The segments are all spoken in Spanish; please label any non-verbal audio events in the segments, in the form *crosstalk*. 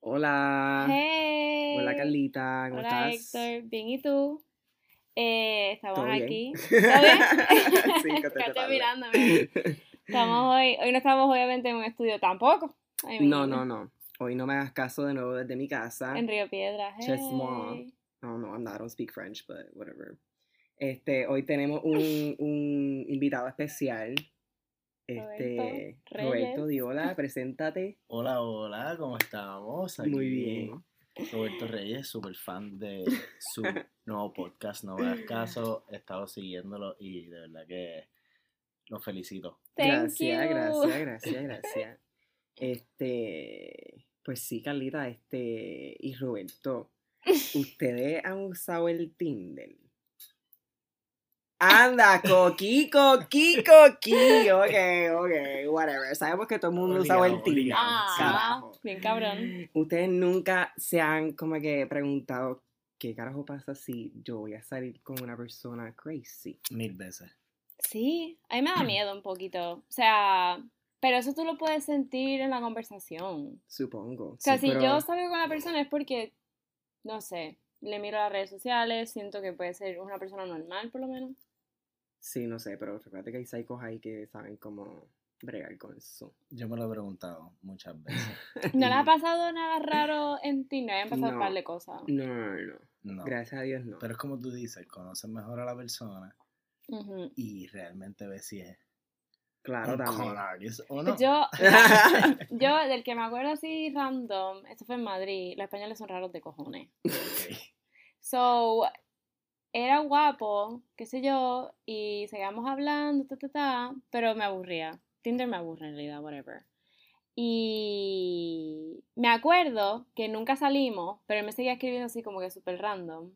Hola. Hey. Hola Carlita, ¿cómo Hola estás? Héctor, bien y tú. Eh, estamos ¿Todo bien? aquí. *laughs* ¿Todo bien? *laughs* Sí, *laughs* mirándome. Estamos hoy, hoy no estamos obviamente en un estudio tampoco. I No, no, no. Hoy no me hagas caso de nuevo desde mi casa. En Río Piedra. Just moi. hey. No, no, I'm not, I don't speak French, but whatever. Este, hoy tenemos un, un invitado especial. Este, Roberto Roberto. Diola, preséntate. Hola, hola, ¿cómo estamos? Aquí Muy bien. Roberto Reyes, súper fan de su *laughs* nuevo podcast, No me hagas caso, he estado siguiéndolo y de verdad que lo felicito. Thank gracias, you. gracias, *laughs* gracias, gracias. Este, pues sí, Carlita, este, y Roberto, *laughs* ¿ustedes han usado el Tinder? Anda, coqui, coqui, coqui. Ok, ok, whatever. Sabemos que todo el mundo usa el Obligado, Tinder. obligado. Ah, bien cabrón. Ustedes nunca se han como que preguntado qué carajo pasa si yo voy a salir con una persona crazy. Mil veces. Sí, a mí me da miedo un poquito. O sea, pero eso tú lo puedes sentir en la conversación. Supongo. O sea, Sí, si pero- yo salgo con la persona es porque, no sé, le miro las redes sociales, siento que puede ser una persona normal por lo menos. Sí, no sé, pero recuerda que hay psicos ahí que saben cómo bregar con eso. Yo me lo he preguntado muchas veces. *laughs* ¿No le ha pasado nada raro en Tinder? Han pasado un No. par de cosas. No, no, no. No. Gracias a Dios no. Pero es como tú dices, conoces mejor a la persona y realmente ves si es claro, un también. con artist o no. Yo, *laughs* *laughs* yo, del que me acuerdo así random, esto fue en Madrid, los españoles son raros de cojones. Ok. So, era guapo, qué sé yo, y seguíamos hablando, ta, ta, ta, pero me aburría. Tinder me aburre en realidad, whatever. Y me acuerdo que nunca salimos, pero él me seguía escribiendo así como que súper random.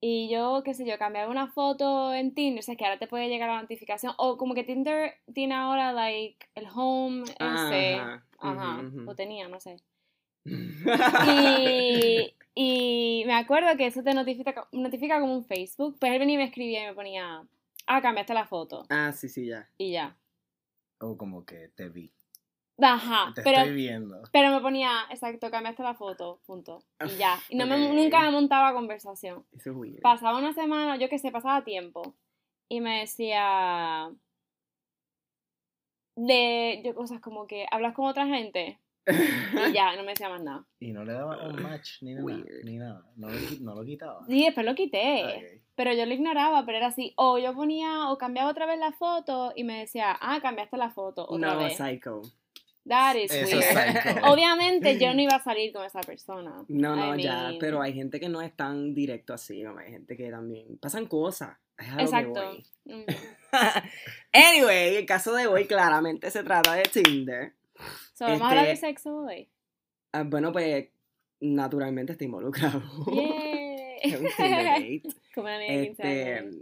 Y yo, qué sé yo, cambiaba una foto en Tinder, o sea, que ahora te puede llegar la notificación, o como que Tinder tiene ahora, like, el home ese, Ajá, ajá, ujú. o tenía, no sé. *laughs* Y, y me acuerdo que eso te notifica, notifica como un Facebook. Pues él venía y me escribía y me ponía, ah, cambiaste la foto. ah, sí, sí, ya. Y ya. O como que te vi. Ajá, Te pero, estoy viendo. pero me ponía, exacto, cambiaste la foto, punto. Y ya. Y no me, nunca me montaba conversación. Eso es weird. Pasaba una semana, yo qué sé, pasaba tiempo. Y me decía, de, yo cosas como que, hablas con otra gente. Y ya, no me decía más nada. Y no le daba un match ni nada. Ni nada. No lo, qui- no lo quitaba. Y después lo quité. Pero yo lo ignoraba, pero era así. O yo ponía, o cambiaba otra vez la foto y me decía, ah, cambiaste la foto otra no, vez. psycho. That is Eso es weird. psycho. *laughs* Obviamente yo no iba a salir con esa persona. No, no, I ya, mean, pero hay gente que no es tan directo así, ¿no? Hay gente que también pasan cosas. Exacto. Mm. *laughs* anyway, el caso de hoy claramente se trata de Tinder. So, vamos a hablar de Este- sexo hoy. Ah, bueno, pues naturalmente está involucrado. *laughs* Es un date. *laughs* Como una niña de 15 Este, años.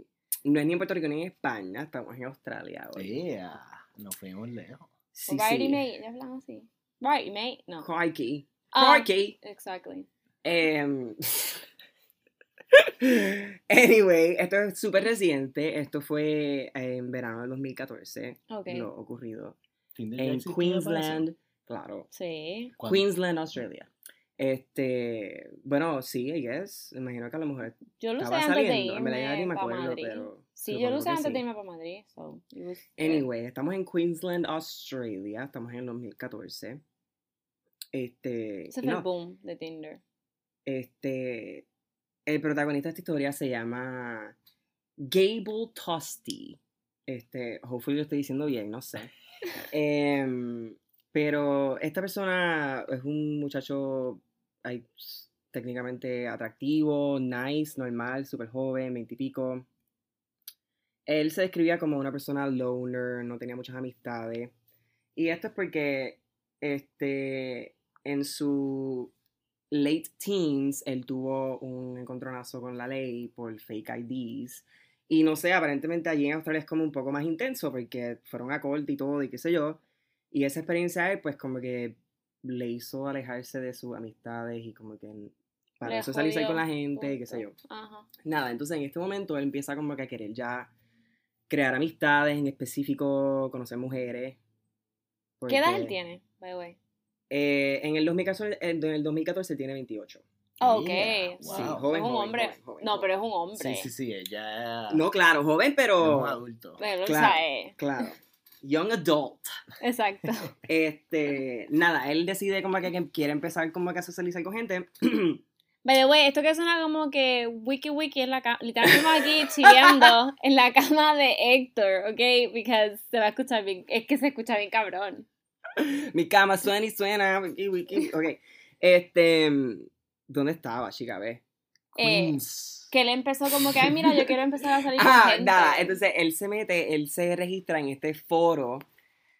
no es ni en Puerto Rico ni en España, estamos en Australia hoy. Yeah. Nos fuimos lejos. Sí, O Righty sí. mate, ¿ya hablan así? Righty mate, no. Crikey. Ah, Crikey. Exactly. Em, *laughs* anyway, esto es súper reciente. Esto fue en verano del 2014. Ok. Lo ocurrido en. Queensland. Claro. Sí. ¿Cuándo? Queensland, Australia. Este, bueno, sí, I guess. Imagino que a lo mejor Yo lo usé estaba antes de saliendo. Irme me pa' acuerdo, Madrid. pero. Sí, yo lo usé que antes sí. de irme para Madrid. So, it was. Anyway, estamos en Queensland, Australia. Estamos en el 2014. Este. Ese fue no, el boom de Tinder. Este. El protagonista de esta historia se llama Gable Tosti. Este, hopefully lo estoy diciendo bien, no sé. *laughs* Em, pero esta persona es un muchacho ay, técnicamente atractivo, nice, normal, súper joven, veintipico. Él se describía como una persona loner, no tenía muchas amistades. Y esto es porque este, en su late teens, él tuvo un encontronazo con la ley por fake IDs. Y no sé, aparentemente allí en Australia es como un poco más intenso porque fueron a corte y todo y qué sé yo. Y esa experiencia a él, pues como que le hizo alejarse de sus amistades y como que para Le eso jodió con la gente y qué sé yo. Ajá. Nada, entonces en este momento él empieza como que a querer ya crear amistades, en específico conocer mujeres. ¿Qué edad él porque tiene, by the way? Eh, en, el 2014, en el 2014 tiene 28. Oh, ok. Yeah, Sí, wow. joven, es un hombre. joven, joven, no, pero es un hombre. Sí, sí, sí, ella No, claro, joven, es pero... un adulto. Pero, Claro. o sea, eh, Claro. Young adult. exacto. *laughs* Este, nada, él decide como que, quiere empezar como que a socializar con gente. *clears throat* By the way, esto que suena como que wiki wiki en la cama, literalmente estamos aquí chileando *laughs* en la cama de Héctor, ¿ok? Because se va a escuchar bien, es que se escucha bien cabrón. Mi cama suena y suena. wiki, wiki. Ok. Este, ¿dónde estaba, chica? Ve. Eh, que él empezó como que, ay, mira, yo quiero empezar a salir *laughs* con Ah, gente. nada, entonces él se mete, él se registra en este foro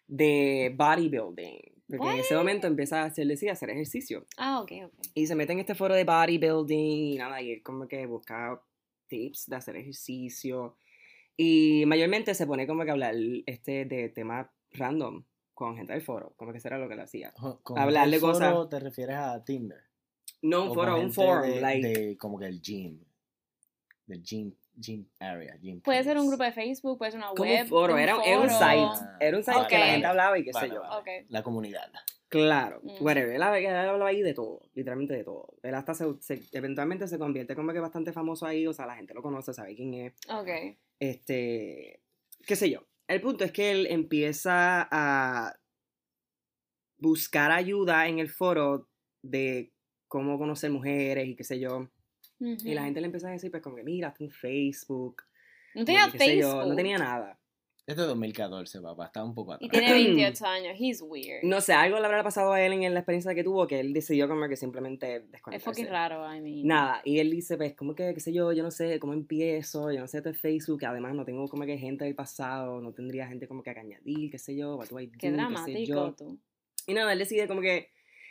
de bodybuilding. Porque en ese momento empieza a hacer, decide hacer ejercicio. Ah, ok, ok. Y se mete en este foro de bodybuilding y nada, y él como que busca tips de hacer ejercicio. Y mayormente se pone como que a hablar este de temas random con gente del foro, como que eso era lo que él hacía. Con hablarle el foro cosas. ¿Te refieres a Tinder? Un foro, con un forum, de, like, de como que el gym. Del gym, gym area. Gym Puede ser un grupo de Facebook, puede ser una como web. un foro, era, era un foro. site, era un site que la gente hablaba y qué sé yo. vale. La comunidad. Claro, Mm. whatever. Él, hab- él hablaba ahí de todo, literalmente de todo. Él hasta se, se- eventualmente se convierte como que bastante famoso ahí, o sea, la gente lo conoce, sabe quién es. Ok. Este, qué sé yo. El punto es que él empieza a buscar ayuda en el foro de cómo conocer mujeres y qué sé yo. Y la gente le empieza a decir, pues como que mira, hasta un Facebook. No tenía sé yo, Facebook. no tenía nada. Es 2014, papá. Estaba un poco atrás. Y tiene *clears throat* 28 años. He's weird. No sé, algo le habrá pasado a él en la experiencia que tuvo que él decidió como que simplemente es desconectarse. fucking raro, I mean. Nada, y él dice, pues, como que, qué sé yo, yo no sé cómo empiezo, yo no sé esto es Facebook, además no tengo como que gente del pasado, no tendría gente como que a añadir, qué sé yo, what do I do, Qué qué sé dramático yo. tú. Y nada, él decide como que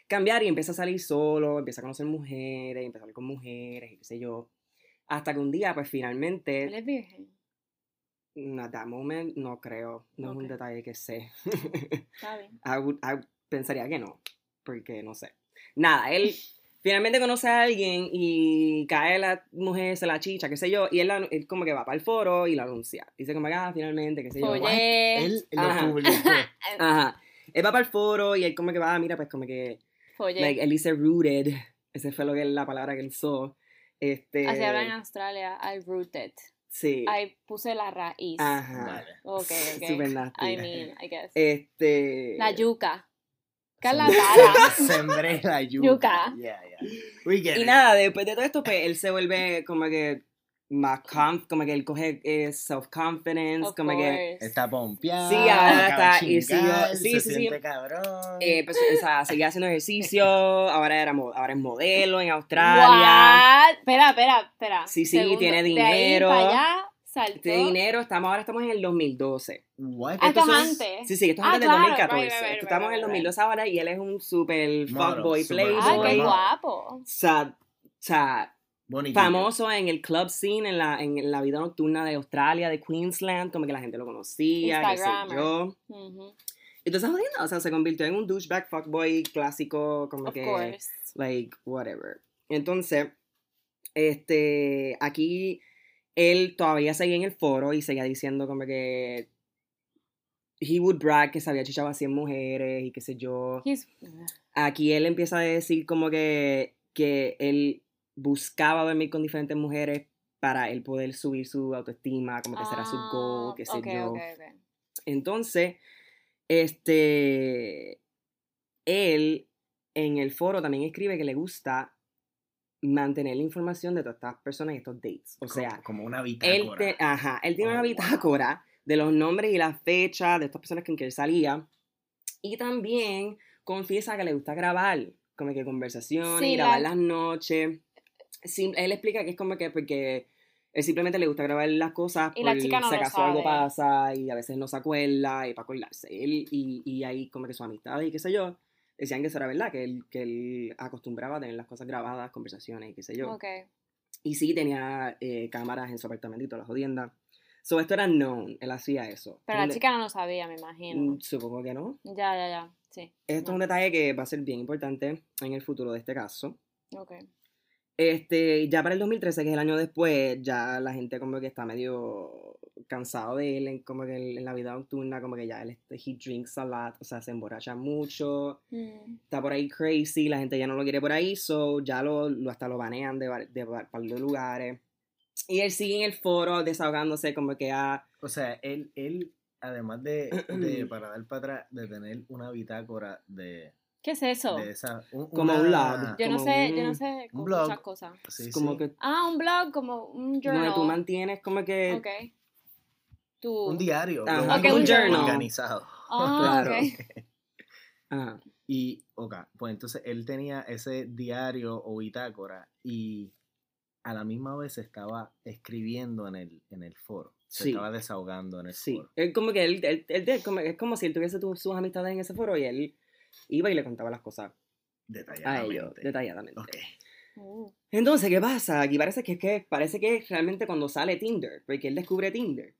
cambiar y empieza a salir solo, empieza a conocer mujeres, empieza a salir con mujeres y qué sé yo. Hasta que un día, pues, Él finalmente, es virgen. at that moment, no creo, no es Ok. un detalle que sé. *laughs* Está bien. I would- I pensaría que no, porque no sé. Nada, él *laughs* finalmente conoce a alguien y cae la mujer, se la chicha, qué sé yo, y él, la- él como que va para el foro y lo anuncia. Dice como que, ah, finalmente, qué sé yo. Follé. Él lo Ajá. publicó. *laughs* Ajá. Él va para el foro y él como que va, ah, mira, pues como que, Follé. like, él dice rooted, esa fue lo que, la palabra que él usó. Este, Así hablan en Australia. I rooted. Sí. I puse la raíz. Ajá. Vale. Ok, ok. Super nasty. I mean, I guess. Este. La yuca. ¿Qué es la Sembré- la yuca. Yuca. Yeah, yeah. We get Y it. nada, después de todo esto, pues él se vuelve como que más conf, como que él coge eh, self-confidence, Of como que. Está pompeado. Sí, ahora está- de y siguió- sí, se sí, sí. siente cabrón. eh, pues, o sea, seguía haciendo ejercicio, ahora, era, ahora es modelo en Australia. What? Espera, espera, espera. Sí, sí, tiene De ahí dinero. para allá saltó. De dinero, estamos, ahora estamos en el 2012. What? Ah, esto es antes. Sí, sí, esto es Ah, antes claro, del 2014. right, right, estamos en el right, right. 2012 ahora y él es un super fuckboy playboy. Ay, qué Boy. guapo. O sea, o sea, Famoso en el club scene, en la, en la vida nocturna de Australia, de Queensland, como que la gente lo conocía, qué sé yo. Ujú. Entonces, jodiendo, o sea, se convirtió en un douchebag fuckboy clásico, como Of que, course. like, whatever. Entonces, este, aquí él todavía seguía en el foro y seguía diciendo como que he would brag que se había chichado a 100 mujeres y qué sé yo. He's... Aquí él empieza a decir como que, que él buscaba dormir con diferentes mujeres para él poder subir su autoestima, como que será su goal, Ah, qué sé yo. Entonces, este, él en el foro también escribe que le gusta mantener la información de todas estas personas y estos dates. O sea, como una él, bitácora. te- ajá, él tiene Oh, una wow. bitácora de los nombres y las fechas de estas personas con que él salía. Y también confiesa que le gusta grabar, como que conversaciones, Sí, y grabar la- las noches. Él explica que es como que porque él simplemente le gusta grabar las cosas Y la por chica no si acaso algo pasa y a veces no se acuerda y para acordarse. Él y, y ahí como que su amistad y qué sé yo, decían que eso era verdad, que él, que él acostumbraba a tener las cosas grabadas, conversaciones y qué sé yo. Ok. Y sí tenía eh, cámaras en su apartamento y todas las jodiendas. So, esto era known, él hacía eso. Pero la chica no lo sabía, me imagino. Mm, Supongo que no. Ya, ya, ya. Sí. Esto es un detalle que va a ser bien importante en el futuro de este caso. Ok. Este, ya para el 2013, que es el año después, ya la gente como que está medio cansado de él, en, como que en la vida nocturna, como que ya él, este, he drinks a lot, o sea, se emborracha mucho, Mm. está por ahí crazy, la gente ya no lo quiere por ahí, so ya lo, lo- hasta lo banean de, de, de lugares. Y él sigue en el foro desahogándose como que ah, O sea, él, él además de, de, *clears throat* para dar para atrás, de tener una bitácora de, ¿Qué es eso? de esa. un- Como una- un log. Yo no como sé, yo no sé un con blog. muchas cosas. Sí, como sí. que Ah, un blog, como un journal. donde tú mantienes como que Ok. Tú. Un diario. Ajá. pero Ok, un journal. Organizado. Ah, *laughs* Claro. *laughs* ajá, Y, ok, pues entonces él tenía ese diario o bitácora y a la misma vez estaba escribiendo en el, en el foro. Se Sí. estaba desahogando en el sí, foro. él como que él, él- él- él como- es como si él tuviese tu- sus amistades en ese foro y él iba y le contaba las cosas a Detalladamente. ellos detalladamente. Ok. Uh, Entonces, ¿qué pasa? Aquí parece que, es que parece que realmente cuando sale Tinder, porque él descubre Tinder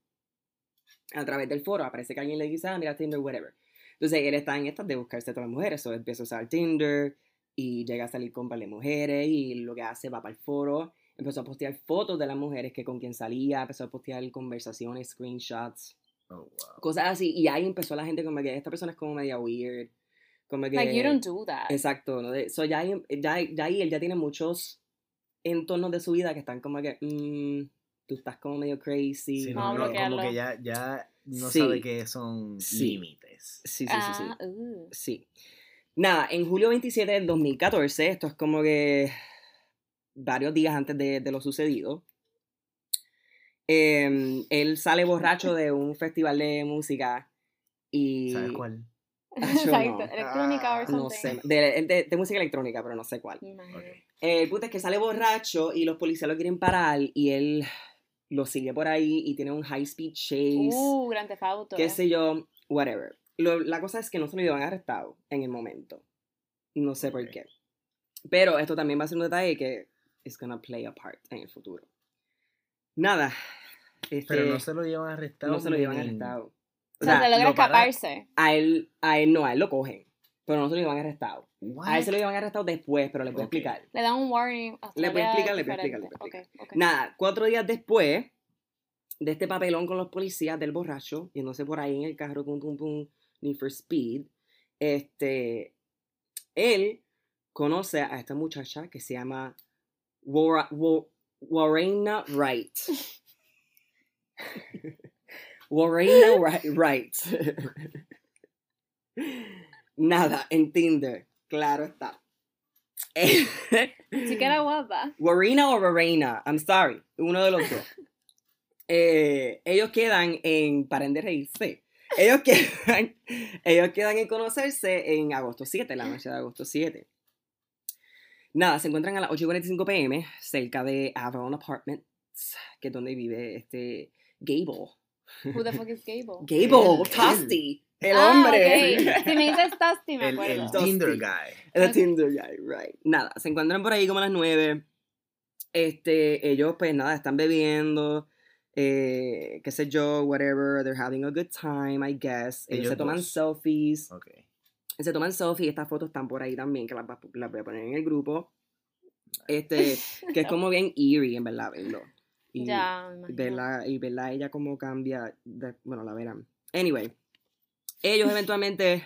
a través del foro, aparece que alguien le dice, ah, mira Tinder, whatever. Entonces, él está en estas de buscarse a todas las mujeres, o empieza a usar Tinder y llega a salir con de mujeres y lo que hace va para el foro, empezó a postear fotos de las mujeres que con quien salía, empezó a postear conversaciones, screenshots, Oh, wow. cosas así, y ahí empezó la gente como que esta persona es como media weird, como que... like, you don't do that. Exacto, ¿no? So ya, ahí- ya, ya ahí él ya tiene muchos entornos de su vida que están como que, mm, tú estás como medio crazy. Sí, no, no, como que ya, ya no Sí. sabe qué son Sí. límites. Sí, sí, sí, sí. ah, uh. Sí. Nada, en julio 27 del 2014, esto es como que varios días antes de, de lo sucedido, em, él sale borracho de un festival de música y... ¿Sabes cuál? *laughs* Ah, Exacto. no. Electrónica or No something. sé, de, de- de música electrónica, pero no sé cuál. Me imagino. Ok. El punto es que sale borracho y los policías lo quieren parar y él lo sigue por ahí y tiene un high speed chase, Uh, Grand Theft Auto. qué sé yo, whatever. Lo- la cosa es que no se lo llevan arrestado en el momento. No sé por Ok. qué. Pero esto también va a ser un detalle que es gonna play a part en el futuro. Nada. Este, Pero no se lo llevan arrestado. no se lo llevan arrestado. O sea, se logra escaparse. a él, a él no, a él lo cogen. Pero no se lo llevan arrestado. What? A él se lo llevan arrestado después, pero le voy a Ok. explicar. Le dan un warning. Le voy a Australia explicar, le voy a explicar, le a explicar. Nada, cuatro días después de este papelón con los policías del borracho, yéndose por ahí en el carro, pum, pum, pum, Need for Speed, este, él conoce a esta muchacha que se llama Wara- Wa- Warena Wright. *laughs* Wri- Wright. Nada, en Tinder, claro está. Sí que era guapa. Warina o Warena, I'm sorry, uno de los dos. Eh, ellos quedan en, paren de reírse, ellos quedan, ellos quedan en conocerse en agosto 7, la noche de agosto 7. Nada, se encuentran a las 8.45 pm cerca de Avalon Apartments, que es donde vive este Gable. Who the fuck is Gable? *laughs* Gable, Tosti, el Ah, hombre. ok. Si me dices Dusty, me El, acuerdo. el Tosti. Tinder guy. El. Tinder guy, right. Nada, se encuentran por ahí como a las 9. Este, ellos pues nada, están bebiendo, eh, qué sé yo, whatever, they're having a good time, I guess. Ellos, Ellos se toman dos. selfies, Ok. se toman selfies, estas fotos están por ahí también, que las, las voy a poner en el grupo. Este, que es como bien eerie, en verdad, verlo. Y ya, verla, y verla a ella cómo cambia, de- bueno, la verán. Anyway, ellos eventualmente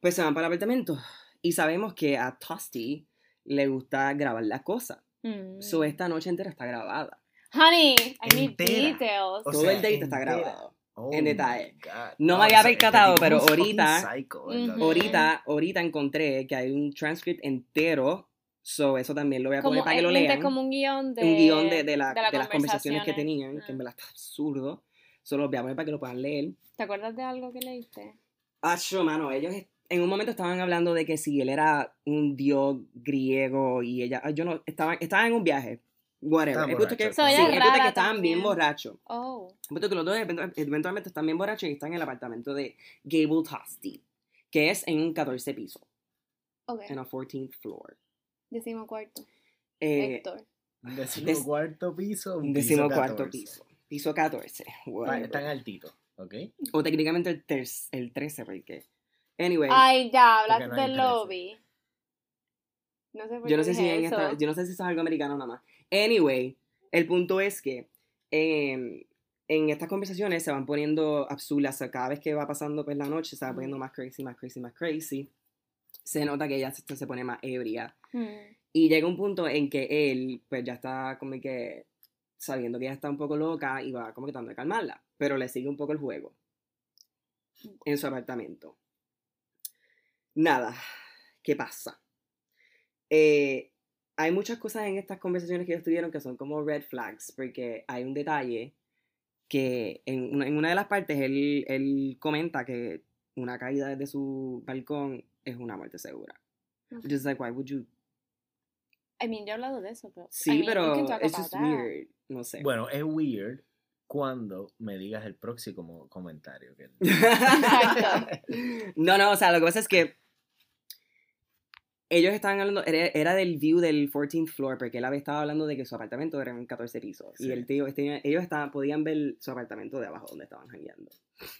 pues se van para el apartamento y sabemos que a Tosti le gusta grabar las cosas. Mm. So esta noche entera está grabada. Honey, I need Entera. details. O Todo sea, el date está entera. grabado. Oh en detalle. No me había este percatado, tipo es pero ahorita- psycho. Ahorita, ahorita encontré que hay un transcript entero. So eso también lo voy a poner como, para que lo él lente lean. como un guion de, un guion de, de, la- de las de las conversaciones que tenían, que en Ah. verdad está absurdo. Solo voy a poner para que lo puedan leer. ¿Te acuerdas de algo que leíste? Ah, yo, mano, ellos en un momento estaban hablando de que si él era un dios griego y ella, ah, yo no, estaban, estaban en un viaje, whatever. El punto es que. So, sí, el punto que estaban bien borrachos. Oh. El punto que los dos eventu- eventualmente están bien borrachos y están en el apartamento de Gable Tosti, que es en un 14 piso, Ok. en el 14th floor. Decimo cuarto. Eh, Héctor. Un decimocuarto piso. un decimocuarto 14. piso. Piso 14. Está- whatever. Están altitos, ¿ok? O técnicamente el, ter- el 13, porque. Anyway. Ay, ya, hablaste no del lobby. No sé por Yo no qué sé si en esta- yo no sé si eso es algo americano nada más. Anyway, el punto es que eh, en estas conversaciones se van poniendo absurdas. o sea, cada vez que va pasando pues, la noche se va poniendo más crazy, más crazy, más crazy. Se nota que ella se, se pone más ebria. Mm. Y llega un punto en que él, pues ya está como que sabiendo que ella está un poco loca y va como que tratando de calmarla. Pero le sigue un poco el juego en su apartamento. Nada, ¿qué pasa? Eh, hay muchas cosas en estas conversaciones que ellos tuvieron que son como red flags, porque hay un detalle que en una, en una de las partes él, él comenta que una caída desde su balcón es una muerte segura. Ujú. Just like, why would you I mean, yo he hablado de eso, pero. Sí, I mean, pero just that. weird. No sé. Bueno, es weird cuando me digas el próximo comentario. que- *laughs* Exacto. no, no, o sea, lo que pasa es que ellos estaban hablando, era, era del view del 14th floor, porque él había estado hablando de que su apartamento era en 14 pisos. Sí. Y el tío, este, ellos estaban, podían ver su apartamento de abajo donde estaban jangueando.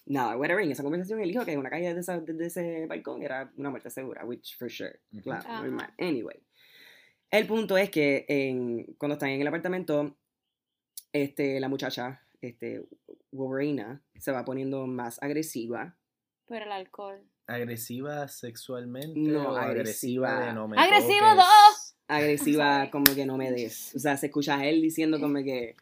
Nada, whatever, en esa conversación él dijo que una calle de, esa- de ese balcón era una muerte segura, which for sure. Claro, Ajá. normal. Anyway. El punto es que en, cuando están en el apartamento, este, la muchacha, este, Wolverina, se va poniendo más agresiva. Por el alcohol. ¿Agresiva sexualmente? No, o agresiva, agresiva. de no me ¡Agresivo toques? dos! agresiva, como que no me des. O sea, se escucha a él diciendo como que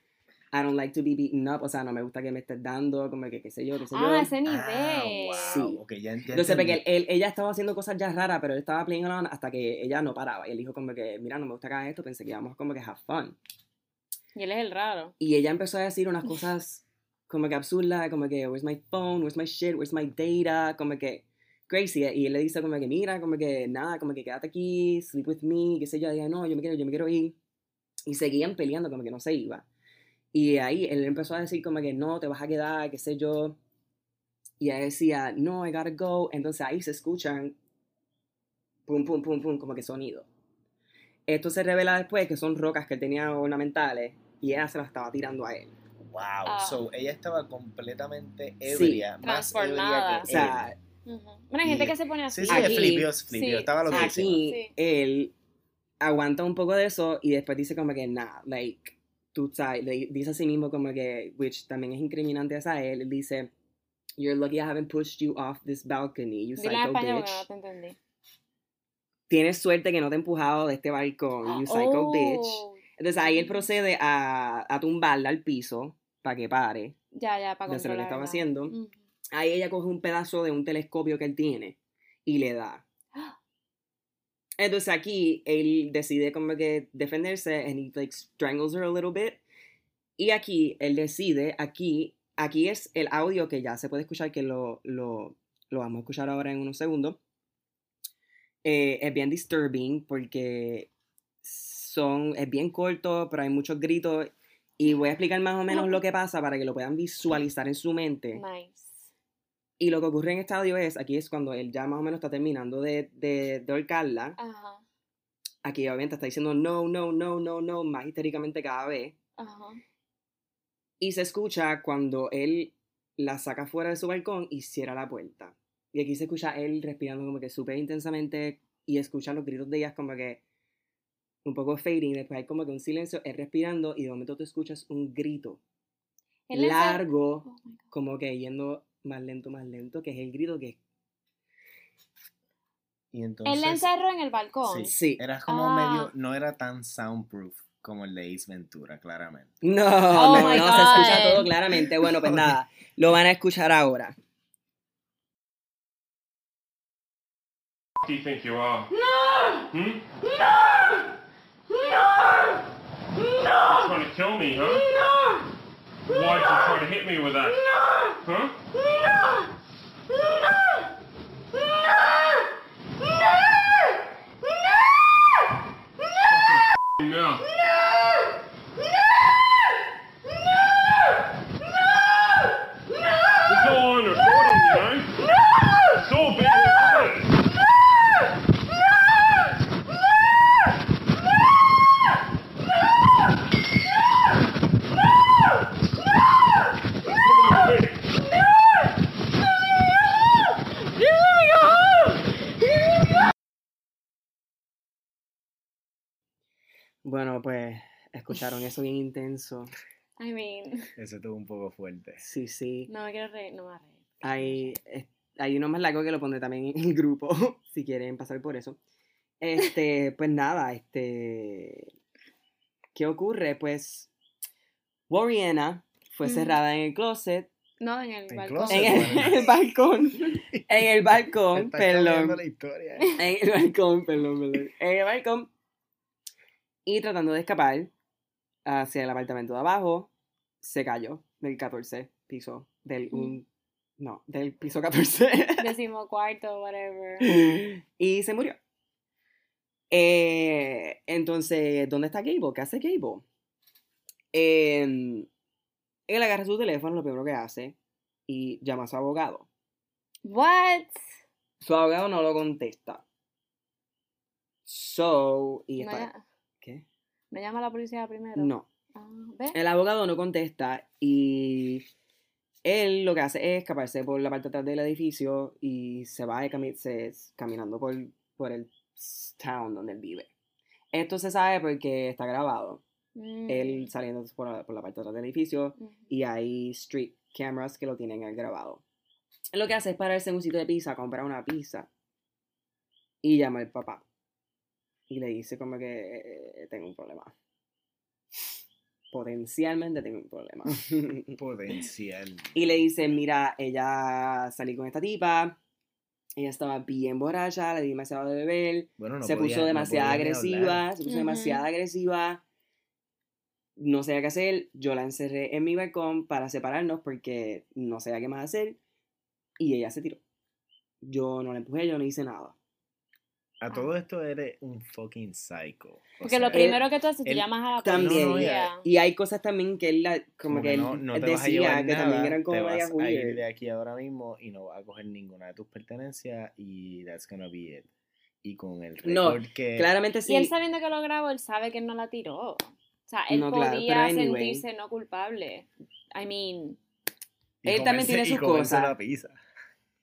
I don't like to be beaten up, o sea, no me gusta que me estés dando, como que qué sé yo, qué sé yo. Ah, ese nivel. Ah, wow. Sí. Ok, ya, ya Yo sé porque él, él- ella estaba haciendo cosas ya raras, pero él estaba playing along hasta que ella no paraba. Y él dijo como que, mira, no me gusta que hagas esto, pensé que íbamos como que have fun. Y él es el raro. Y ella empezó a decir unas cosas como que absurdas, como que, where's my phone, where's my shit, where's my data, como que crazy. Y él le dice como que, mira, como que nada, como que quédate aquí, sleep with me, qué sé yo. Y ella, no, yo me quiero, yo me quiero ir. Y seguían peleando como que no se iba. Y ahí él empezó a decir como que no, te vas a quedar, qué sé yo. Y ella decía, no, I gotta go. Entonces ahí se escuchan pum, pum, pum, pum, como que sonido. Esto se revela después que son rocas que él tenía ornamentales y ella se las estaba tirando a él. Wow. Ah. So, ella estaba completamente Sí. ebria. más ebria Transformada. O que sea, él. Ujú. Bueno, hay gente Y- que se pone así. Sí, sí, Aquí- flipió, flipió. sí, Estaba loquísimo. aquí Sí. él aguanta un poco de eso y después dice como que nah, like, tú sabes, le dice a sí mismo como que, which también es incriminante a él, él dice, you're lucky I haven't pushed you off this balcony, you Dile psycho español bitch. no te entendí. Tienes suerte que no te he empujado de este balcón, you psycho Oh, bitch. Entonces ahí él procede a, a tumbarla al piso para que pare Ya, ya, para de hacer lo que estaba haciendo. Ujú. Ahí ella coge un pedazo de un telescopio que él tiene y le da. Entonces aquí él decide como que defenderse and he like strangles her a little bit. Y aquí él decide, aquí, aquí es el audio que ya se puede escuchar, que lo, lo, lo vamos a escuchar ahora en unos segundos. Eh, es bien disturbing porque son, es bien corto, pero hay muchos gritos. Y voy a explicar más o menos lo que pasa para que lo puedan visualizar en su mente. Nice. Y lo que ocurre en audio es, aquí es cuando él ya más o menos está terminando de, de, de ahorcarla. Ajá, Aquí obviamente está diciendo no, no, no, no, no, más histéricamente cada vez. ajá. Y se escucha cuando él la saca fuera de su balcón y cierra la puerta. Y aquí se escucha él respirando como que súper intensamente y escucha los gritos de ellas como que un poco fading. Después hay como que un silencio, él respirando y de momento tú escuchas un grito largo, Oh como que yendo más lento, más lento, que es el grito que Y entonces. Él encerró en el balcón. Sí, Sí. Era como Ah. medio. No era tan soundproof como el de Ace Ventura, claramente. No, Oh no, my no, se escucha todo claramente. Bueno, pues nada, lo van a escuchar ahora. do you think you are? No! Hmm? No! No! No! You're trying to kill me, huh? No! Why'd you try to hit me with that? No! Huh? No! No! No! It's escucharon eso bien intenso. I mean, Eso estuvo un poco fuerte. Sí, sí. no me quiero reír, no me voy a reír. Hay, hay uno más largo que lo pondré también en el grupo, *laughs* si quieren pasar por eso. Este, *laughs* pues nada, este. ¿Qué ocurre? Pues. Warriena fue cerrada en el closet. No, en el En balcón. closet. En el, bueno. en *laughs* el balcón. En el balcón, Está perdón. la historia. En el balcón, perdón, perdón. En el balcón. Y tratando de escapar hacia el apartamento de abajo, se cayó del 14 piso. Del un. No, del piso 14. *laughs* Decimo cuarto, whatever. *laughs* y se murió. Eh, entonces, ¿dónde está Gable? ¿Qué hace Gable? Eh, él agarra su teléfono, lo primero que hace, y llama a su abogado. What? Su abogado no lo contesta. So, y está- ¿Me llama la policía primero? No. Ah, ¿Ves? El abogado no contesta y él lo que hace es escaparse por la parte de atrás del edificio y se va de cami- se- caminando por, por el town donde él vive. Esto se sabe porque está grabado. Mm. Él saliendo por la, por la parte de atrás del edificio y hay street cameras que lo tienen grabado. Lo que hace es pararse en un sitio de pizza, comprar una pizza y llama al papá. Y le dice como que eh, tengo un problema. Potencialmente tengo un problema. *laughs* Potencial. y le dice, mira, ella salí con esta tipa, ella estaba bien borracha, le di demasiado de beber, Bueno, no se podía- puso no demasiado agresiva, se puso demasiado agresiva. No sabía qué hacer, yo la encerré en mi balcón para separarnos porque no sabía qué más hacer y ella se tiró. Yo no la empujé, yo no hice nada. A todo esto eres un fucking psycho. O Porque sea, lo primero que tú haces, tú él llamas a la También. Policía. Y hay cosas también que él, la- como, como que él no, no él te vas a decía que nada, también eran como te vas a ir de aquí ahora mismo y no vas a coger ninguna de tus pertenencias y that's gonna be it. Y con el No, que... Claramente sí. Y él sabiendo que lo grabó, él sabe que él no la tiró. O sea, él No, claro, podía anyway. sentirse no culpable. I mean, y él también tiene sus cosas. la pizza.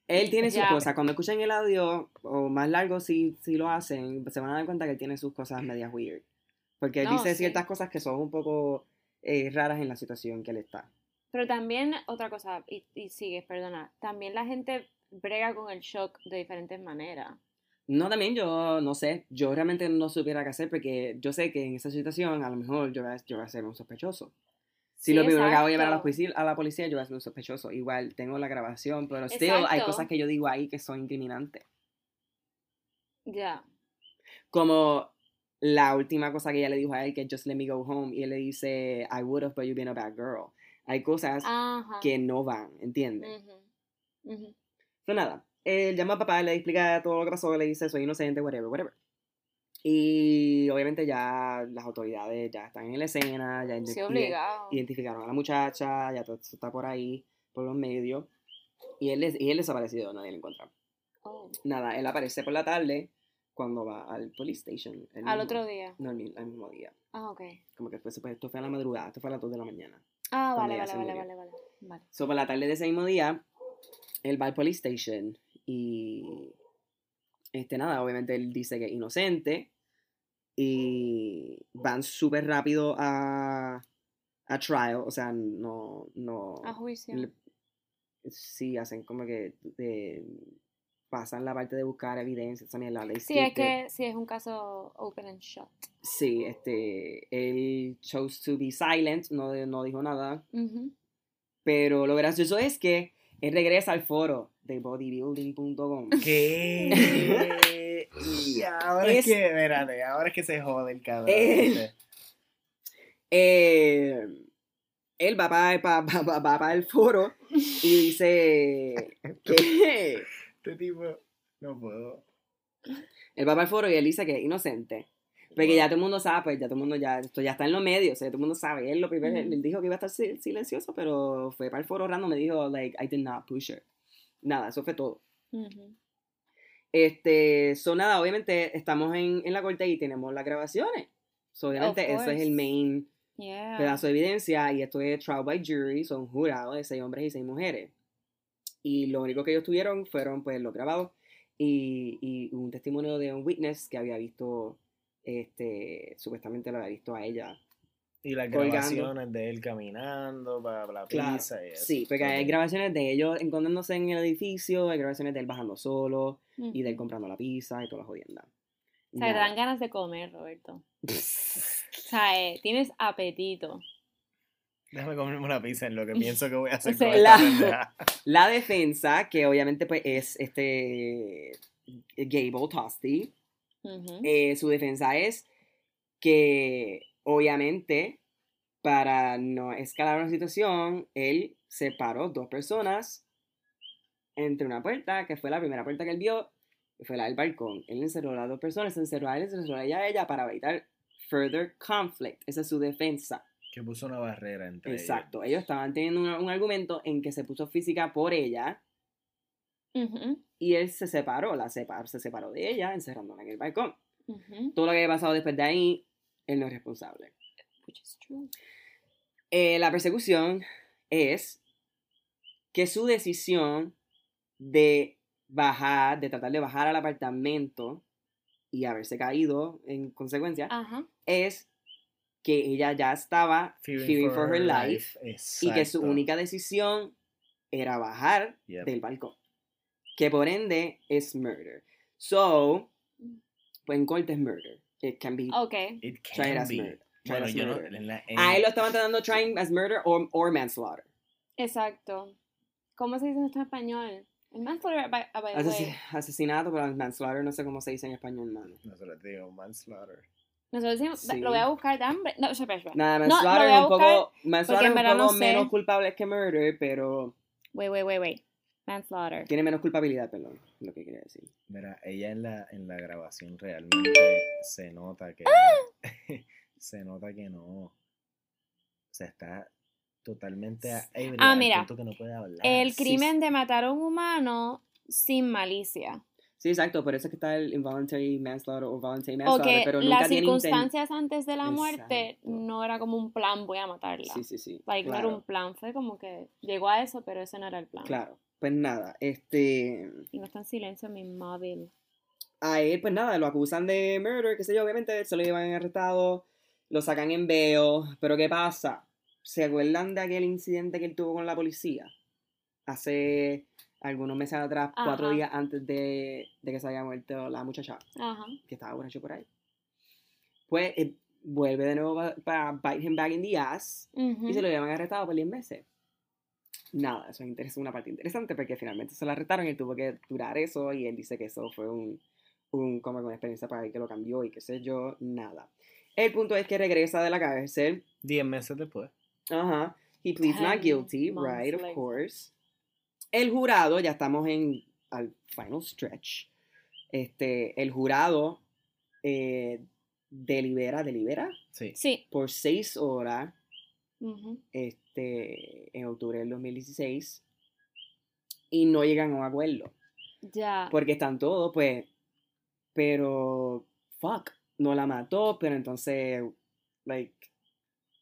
Él tiene sus Ya. cosas. Cuando escuchan el audio, o más largo si, si lo hacen, se van a dar cuenta que él tiene sus cosas medias weird. Porque él No, dice sí. ciertas cosas que son un poco eh, raras en la situación que él está. pero también otra cosa, y, y sigues, perdona, también la gente brega con el shock de diferentes maneras. No, también yo no sé. Yo realmente no supiera qué hacer porque yo sé que en esa situación a lo mejor yo voy a, yo voy a ser un sospechoso. Si Sí, lo primero que hago es llamar a la, exacto. policía, a la policía, yo voy a ser un sospechoso. Igual tengo la grabación, pero still hay Exacto. cosas que yo digo ahí que son incriminantes. Ya. Como la última cosa que ella le dijo a él, que just let me go home, y él le dice, I would have, but you've been a bad girl. Hay cosas Ajá. que no van, ¿entiendes? Ujú, ujú. Pero nada, él llama a papá, le explica todo lo que pasó, le dice, soy inocente, whatever, whatever. Y obviamente ya las autoridades ya están en la escena, ya Sí, identificaron a la muchacha, ya todo eso está por ahí, por los medios. Y él, y él desaparecido, nadie lo encuentra. Oh. Nada, él aparece por la tarde cuando va al police station. Al mismo- otro día. No, el, el mismo día. Ah, ok. Como que fue, pues, esto fue a la madrugada, esto fue a las 2 de la mañana. Ah, vale, vale, vale, vale, vale. Vale. So, por la tarde de ese mismo día, él va al police station y, este, nada, obviamente él dice que es inocente y van súper rápido a, a trial, o sea, no, no, A juicio. le- sí, hacen como que de- pasan la parte de buscar evidencia, también la ley Sí, es que sí, es un caso open and shut. Sí, este, él chose to be silent, no, no dijo nada, pero lo gracioso es que él regresa al foro de bodybuilding.com. ¿Qué? *laughs* y *laughs* ahora es, Es- que, espérate, ahora es que se jode el cabrón. Este. Eh, él va para el foro y dice *laughs* que Este tipo, no puedo. él va para el foro y él dice que es inocente. Porque ya todo el mundo sabe, pues ya todo el mundo ya, esto ya está en los medios, o sea, todo el mundo sabe. Él lo primero, Ujú. él dijo que iba a estar si- silencioso, pero fue para el foro random, me dijo, like, I did not push her. Nada, eso fue todo. Ujú. Este, son nada, obviamente estamos en, en la corte y tenemos las grabaciones. So, obviamente ese es el main Yeah. pedazo de evidencia y esto es trial by jury, son jurados de seis hombres y seis mujeres. Y lo único que ellos tuvieron fueron pues los grabados y, y un testimonio de un witness que había visto este, supuestamente lo había visto a ella. Y las Colgando. grabaciones de él caminando para la Claro, pizza y eso. Sí, porque hay grabaciones de ellos encontrándose en el edificio, hay grabaciones de él bajando solo Mm. y de él comprando la pizza y toda la jodienda. O sea, te dan ganas de comer, Roberto. *laughs* O sea, eh, tienes apetito. Déjame comerme una pizza en lo que *laughs* pienso que voy a hacer con esta *laughs* La- defensa, que obviamente pues es este Gable Tosti, eh, su defensa es que obviamente para no escalar una situación, él separó dos personas entre una puerta, que fue la primera puerta que él vio, que fue la del balcón. Él encerró a las dos personas, se encerró a él, se encerró a ella, a ella para evitar further conflict. Esa es su defensa. Que puso una barrera entre ellos. Exacto. Ellos estaban teniendo un, un argumento en que se puso física por ella Ujú, y él se separó, la separó, se separó de ella, encerrándola en el balcón. ujú. Todo lo que haya pasado después de ahí, él no es responsable. Which is true. Eh, la persecución es que su decisión de bajar, de tratar de bajar al apartamento y haberse caído en consecuencia, Ajá. es que ella ya estaba fearing, for, her life, y que su única decisión era bajar Yep. del balcón. Que por ende es murder. So, pues en corte es murder. It can be Ok. It tried can as be. murder. Tried Bueno, as yo no. murder. en la- en- A él lo estaban tratando trying as murder or, or manslaughter. Exacto. ¿Cómo se dice esto en español? El manslaughter, by, by the way. asesinato, pero manslaughter no sé cómo se dice en español, mano. No se lo digo, manslaughter. Nosotros decimos, Sí. lo voy a buscar de hambre. No, espera, espera. Nada, manslaughter es un poco, manslaughter en es un verdad no poco sé. menos culpable que murder, pero Wait, wait, wait, wait. Manslaughter. tiene menos culpabilidad, perdón, lo que quería decir. Mira, ella en la, en la grabación realmente se nota que. *laughs* se nota que no. O sea, está totalmente ebria Ah, mira. que no puede hablar. El sí, crimen de matar a un humano sin malicia. Sí, exacto, por eso es que está el involuntary manslaughter o voluntary manslaughter, que pero nunca las circunstancias antes de la muerte Exacto. no era como un plan, voy a matarla. Sí, sí, sí. Like, no claro, era un plan, fue como que llegó a eso, pero ese no era el plan. Claro, pues nada, este... Y no está en silencio mi móvil. a él, pues nada, lo acusan de murder, qué sé yo, obviamente se lo llevan arrestado, lo sacan en veo, pero ¿qué pasa? ¿Se acuerdan de aquel incidente que él tuvo con la policía? Hace algunos meses atrás, cuatro días antes de, de que se haya muerto la muchacha, Ajá. que estaba borracho por ahí. Pues eh, vuelve de nuevo para bite him back in the ass y se lo llevan arrestado por 10 meses. Nada, eso es una parte interesante porque finalmente se lo arrestaron y él tuvo que durar eso y él dice que eso fue un, un como una experiencia para él que lo cambió y qué sé yo, nada. El punto es que regresa de la cárcel, Diez meses después. ajá, he pleads not guilty, right, of course. El jurado, ya estamos en al final stretch, este, el jurado eh, delibera, delibera Sí. Sí. por seis horas este, en octubre del 2016 y no llegan a un acuerdo. Ya. Porque están todos, pues, pero, fuck, no la mató, pero entonces, like,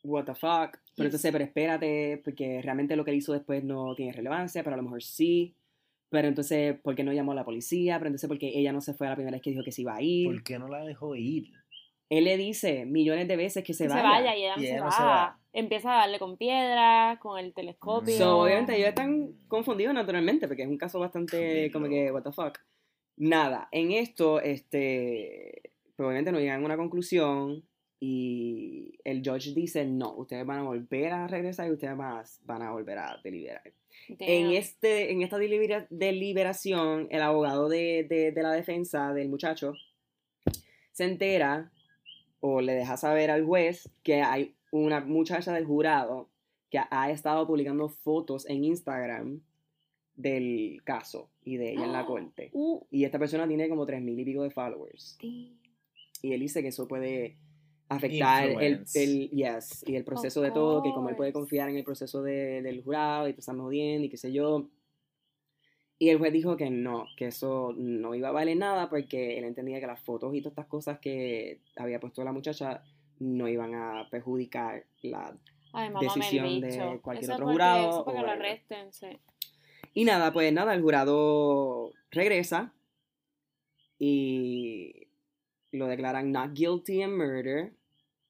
what the fuck. Pero entonces, pero espérate, porque realmente lo que él hizo después no tiene relevancia, pero a lo mejor sí. Pero entonces, ¿por qué no llamó a la policía? Pero entonces, porque ella no se fue a la primera vez que dijo que se iba a ir. ¿Por qué no la dejó ir? Él le dice millones de veces que se Que se vaya. vaya y ella no, Y se, ella no va. se va. Empieza a darle con piedra, con el telescopio. So, obviamente ellos están confundidos naturalmente, porque es un caso bastante como que, what the fuck. Nada, en esto, este, probablemente no llegan a una conclusión y el judge dice, no, ustedes van a volver a regresar y ustedes van a, van a volver a deliberar. En, este, en esta delibera- deliberación, el abogado de, de- de la defensa del muchacho se entera o le deja saber al juez que hay una muchacha del jurado que ha estado publicando fotos en Instagram del caso y de ella en la *gasps* corte. Uh, Y esta persona tiene como tres mil y pico de followers. Y él dice que eso puede afectar el, yes, y el proceso Of de todo, que como él puede confiar en el proceso de- del jurado y te estamos bien y qué sé yo. Y el juez dijo que no, que eso no iba a valer nada porque él entendía que las fotos y todas estas cosas que había puesto la muchacha no iban a perjudicar la... Ay, decisión de cualquier Eso otro porque- jurado Eso para o lo arresten, sí. Y nada, pues nada, el jurado regresa y lo declaran not guilty in murder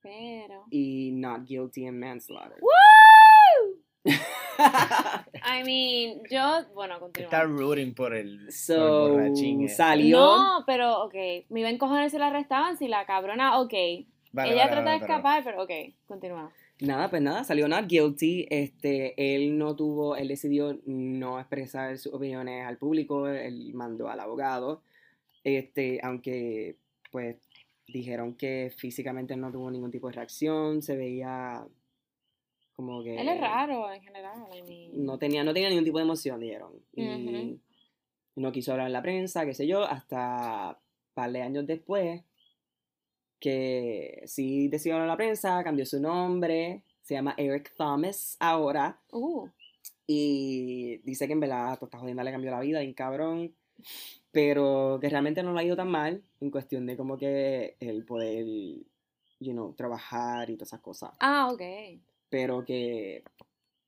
Pero. y not guilty in manslaughter. ¡Woo! *laughs* I mean, yo. Bueno, continúa. Está rooting por el, por el So, borrachín. este. salió. No, pero ok. Me iba a encojonar si la arrestaban, si la cabrona, ok. Vale, Ella vale, trata vale, de escapar, pero ok, continúa. Nada, pues nada, salió not guilty. Este, él no tuvo, él decidió no expresar sus opiniones al público, él mandó al abogado. Este, aunque, pues, dijeron que físicamente no tuvo ningún tipo de reacción, se veía como que. Él es raro en general, I mean. No tenía, no tenía ningún tipo de emoción, dijeron. Y Ujú. no quiso hablar en la prensa, qué sé yo, hasta un par de años después, que sí decidió en la prensa, cambió su nombre, se llama Eric Thomas ahora, Uh, y dice que en verdad toda esta jodienda le cambió la vida, bien cabrón, pero que realmente no le ha ido tan mal, en cuestión de como que el poder, you know, trabajar y todas esas cosas ah, ok. pero que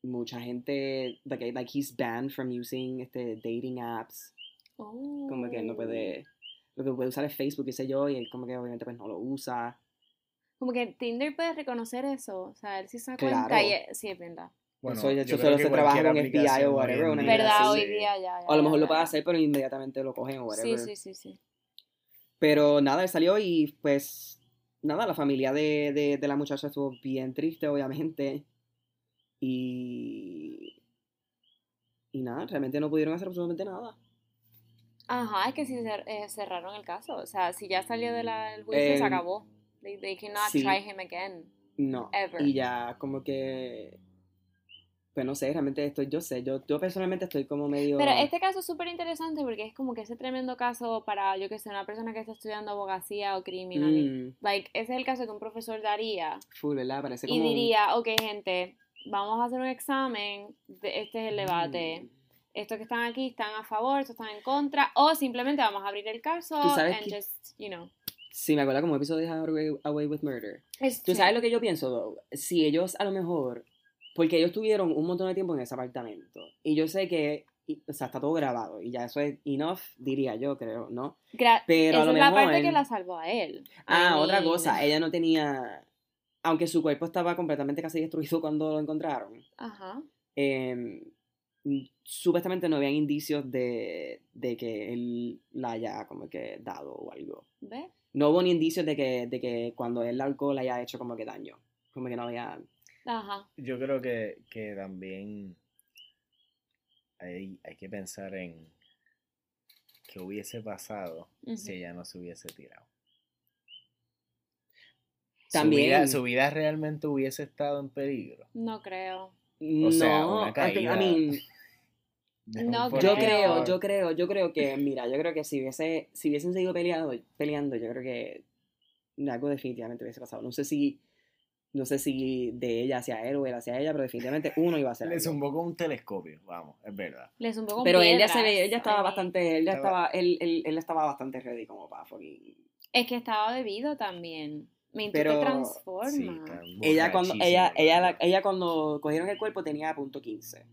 mucha gente, like, like he's banned from using este dating apps, como que él no Oh. puede, lo que puede usar es Facebook, qué sé yo, y él como que obviamente pues no lo usa. Como que Tinder puede reconocer eso. O sea, él sí se da Claro. cuenta y es- sí, es verdad. Bueno, Eso- yo eso creo solo se trabaja con FBI o whatever, una ¿Verdad? así. Hoy sí. día ya. ya, O a lo mejor ya, lo puede ya. hacer, pero inmediatamente lo cogen o Sí, whatever. sí, sí, sí. Pero nada, él salió y pues nada, la familia de, de, de la muchacha estuvo bien triste, obviamente. Y... Y nada, realmente no pudieron hacer absolutamente nada. Ajá, es que si cer- eh, cerraron el caso. O sea, si ya salió del juicio, se Em, acabó. They, they cannot sí. try him again. No. Ever. Y ya como que... Pues no sé, realmente estoy, yo sé, yo, yo personalmente estoy como medio... Pero este caso es súper interesante porque es como que ese tremendo caso para, yo que sé, una persona que está estudiando abogacía o criminal. Mm, Like, ese es el caso que un profesor daría full, ¿verdad? Parece y como... un- diría, ok, gente, vamos a hacer un examen, de, este es el debate. Mm. Estos que están aquí están a favor, estos están en contra, o simplemente vamos a abrir el caso Tú sabes and que- just, you know. Sí, me acuerdo como episodio de Away with Murder. Es- Tú sí. sabes lo que yo pienso, though? Si ellos a lo mejor, porque ellos tuvieron un montón de tiempo en ese apartamento, y yo sé que, y- o sea, está todo grabado, y ya eso es enough, diría yo, creo, ¿no? Gra- Pero a lo es la parte que la salvó a él. Ah, otra cosa, ella no tenía, aunque su cuerpo estaba completamente casi destruido cuando lo encontraron, Ajá. em, supuestamente no habían indicios de, de que él la haya como que dado o algo. ¿Ves? No hubo ni indicios de que, de que cuando él la alcohol le haya hecho como que daño. Como que no había... Ajá. Yo creo que, que también hay, hay que pensar en qué hubiese pasado si ella no se hubiese tirado. También- Su vida, su vida realmente hubiese estado en peligro. No creo. O sea, no, una I mean, de No yo creo, yo creo, yo creo que, mira, yo creo que si hubiese, si hubiesen seguido peleando, peleando, yo creo que algo definitivamente hubiese pasado. No sé si, no sé si de ella hacia él o él hacia ella, pero definitivamente uno iba a ser. *laughs* Le zumbó con un telescopio, vamos, es verdad. Le zumbó con Pero él ya se piedras, ve, él ya I estaba mean, bastante, él ya Estaba- él, él, él estaba bastante ready como para fucking. Es que estaba bebido también. Me Pero- te transforma. Sí, Ella cuando, ella, ella, ella cuando cogieron el cuerpo tenía punto 15.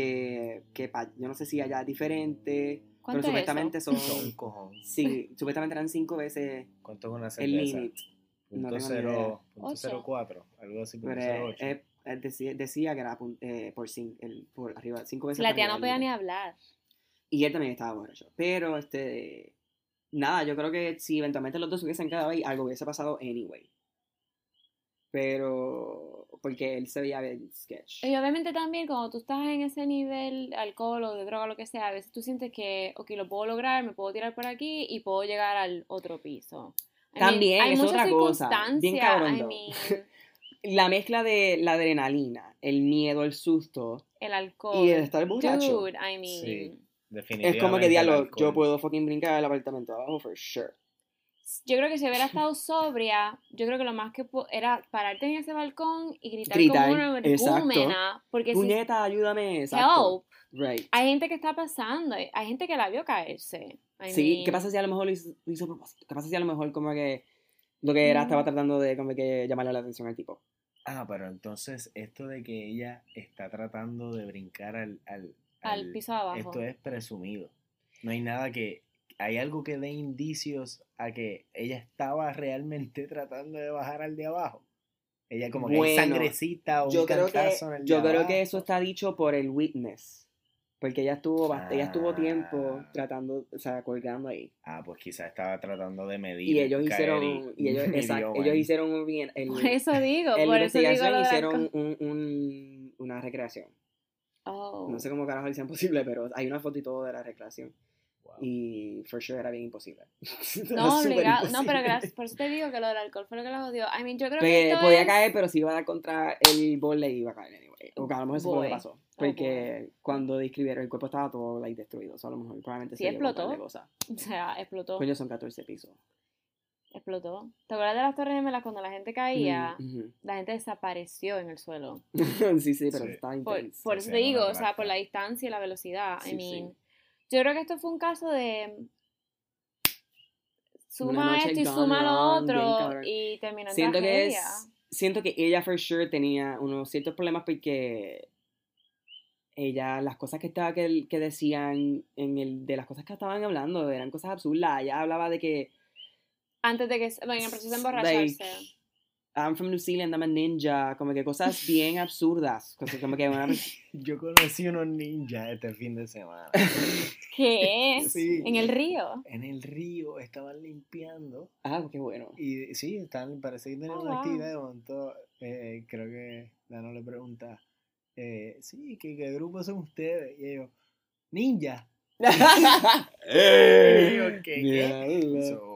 Que, que pa- yo no sé si allá es diferente, pero ¿Cuánto es supuestamente son, Son un cojón. sí, supuestamente eran cinco veces ¿Cuánto es una el límite. No Punto tengo ni cero- idea. punto Ocho. cero cuatro, algo así, punto Pero cero eh, ocho. eh, eh, decía, decía que era eh, por, cin- el, por arriba, cinco veces. La por tía arriba no podía ni hablar. Y él también estaba borracho. Pero, este, nada, yo creo que si eventualmente los dos hubiesen quedado ahí, algo hubiese pasado anyway. Pero, porque él se veía bien sketch. Y obviamente también cuando tú estás en ese nivel de alcohol o de droga, lo que sea, a veces tú sientes que, ok, lo puedo lograr, me puedo tirar por aquí y puedo llegar al otro piso. I mean, También, hay es muchas otra cosa, bien cabrón, I mean, *laughs* La mezcla de la adrenalina, el miedo, el susto el alcohol. y el estar borracho. Dude, I mean, Sí. Es Definitivamente. como que alcohol. yo puedo fucking brincar al apartamento abajo for sure. Yo creo que si hubiera estado sobria, yo creo que lo más que era pararte en ese balcón y gritar, Gritar, como una exacto. energúmena, porque si Puñeta, ayúdame. Exacto. help, Right. hay gente que está pasando, hay gente que la vio caerse. I Sí, mean, ¿qué pasa si a lo mejor lo hizo, lo hizo a propósito? ¿Qué pasa si a lo mejor como que lo que era Mm. estaba tratando de como que llamarle la atención al tipo? Ah, pero entonces esto de que ella está tratando de brincar al, al, Al piso de abajo. Esto es presumido. No hay nada que hay algo que dé indicios a que ella estaba realmente *laughs* tratando de bajar al de abajo. Ella como que hay sangrecita o Yo un creo que, en el de yo creo que eso está dicho por el witness. Porque ella estuvo, bast- ella estuvo tiempo Ah. tratando, o sea, colgando ahí. Ah, pues quizás estaba tratando de medir. Y ellos hicieron, y *laughs* ellos, ellos hicieron un bien, el, Por eso *laughs* digo, por eso digo hicieron un, un- una recreación. Oh. No sé cómo carajo le hicieron posible, pero hay una foto y todo de la recreación. Wow. Y for sure era bien imposible. *laughs* No, obligado. No, pero gracias. *laughs* Por eso te digo que lo del alcohol fue lo que la jodió. I mean, yo creo que Pe- podía es- caer, pero si iba a dar contra el borde y iba a caer anyway. O que a lo mejor eso fue lo que pasó. Porque cuando describieron el cuerpo estaba todo like, destruido. O sea, a lo mejor probablemente Sí, se explotó. *laughs* O sea, explotó. Coño, son 14 pisos. Explotó. ¿Te acuerdas de las Torres Gemelas cuando la gente caía? Mm, ujú. La gente desapareció en el suelo. sí, sí, pero Sí. estaba Por, intenso. por sí, eso te digo, o sea, por la distancia y la velocidad. I mean, sí. Yo creo que esto fue un caso de suma esto y suma lo otro y terminó en siento que tragedia. es siento que ella for sure tenía unos ciertos problemas porque ella las cosas que estaba que, que decían en el de las cosas que estaban hablando eran cosas absurdas ella hablaba de que Antes de que, bueno, en el proceso de emborracharse. like, I'm from New Zealand I'm a ninja como que cosas *laughs* bien absurdas cosas como que una *laughs* Yo conocí unos ninjas este fin de semana. *laughs* ¿Qué? Sí. En el río. En el río estaban limpiando. ah qué bueno Y sí, están, parece que tenían Oh, una wow. actividad de momento. eh, creo que Dano le pregunta, eh, sí, ¿qué, ¿qué grupo son ustedes? Y ellos, ninja. Y yo, ¿qué? qué? Diablo. So,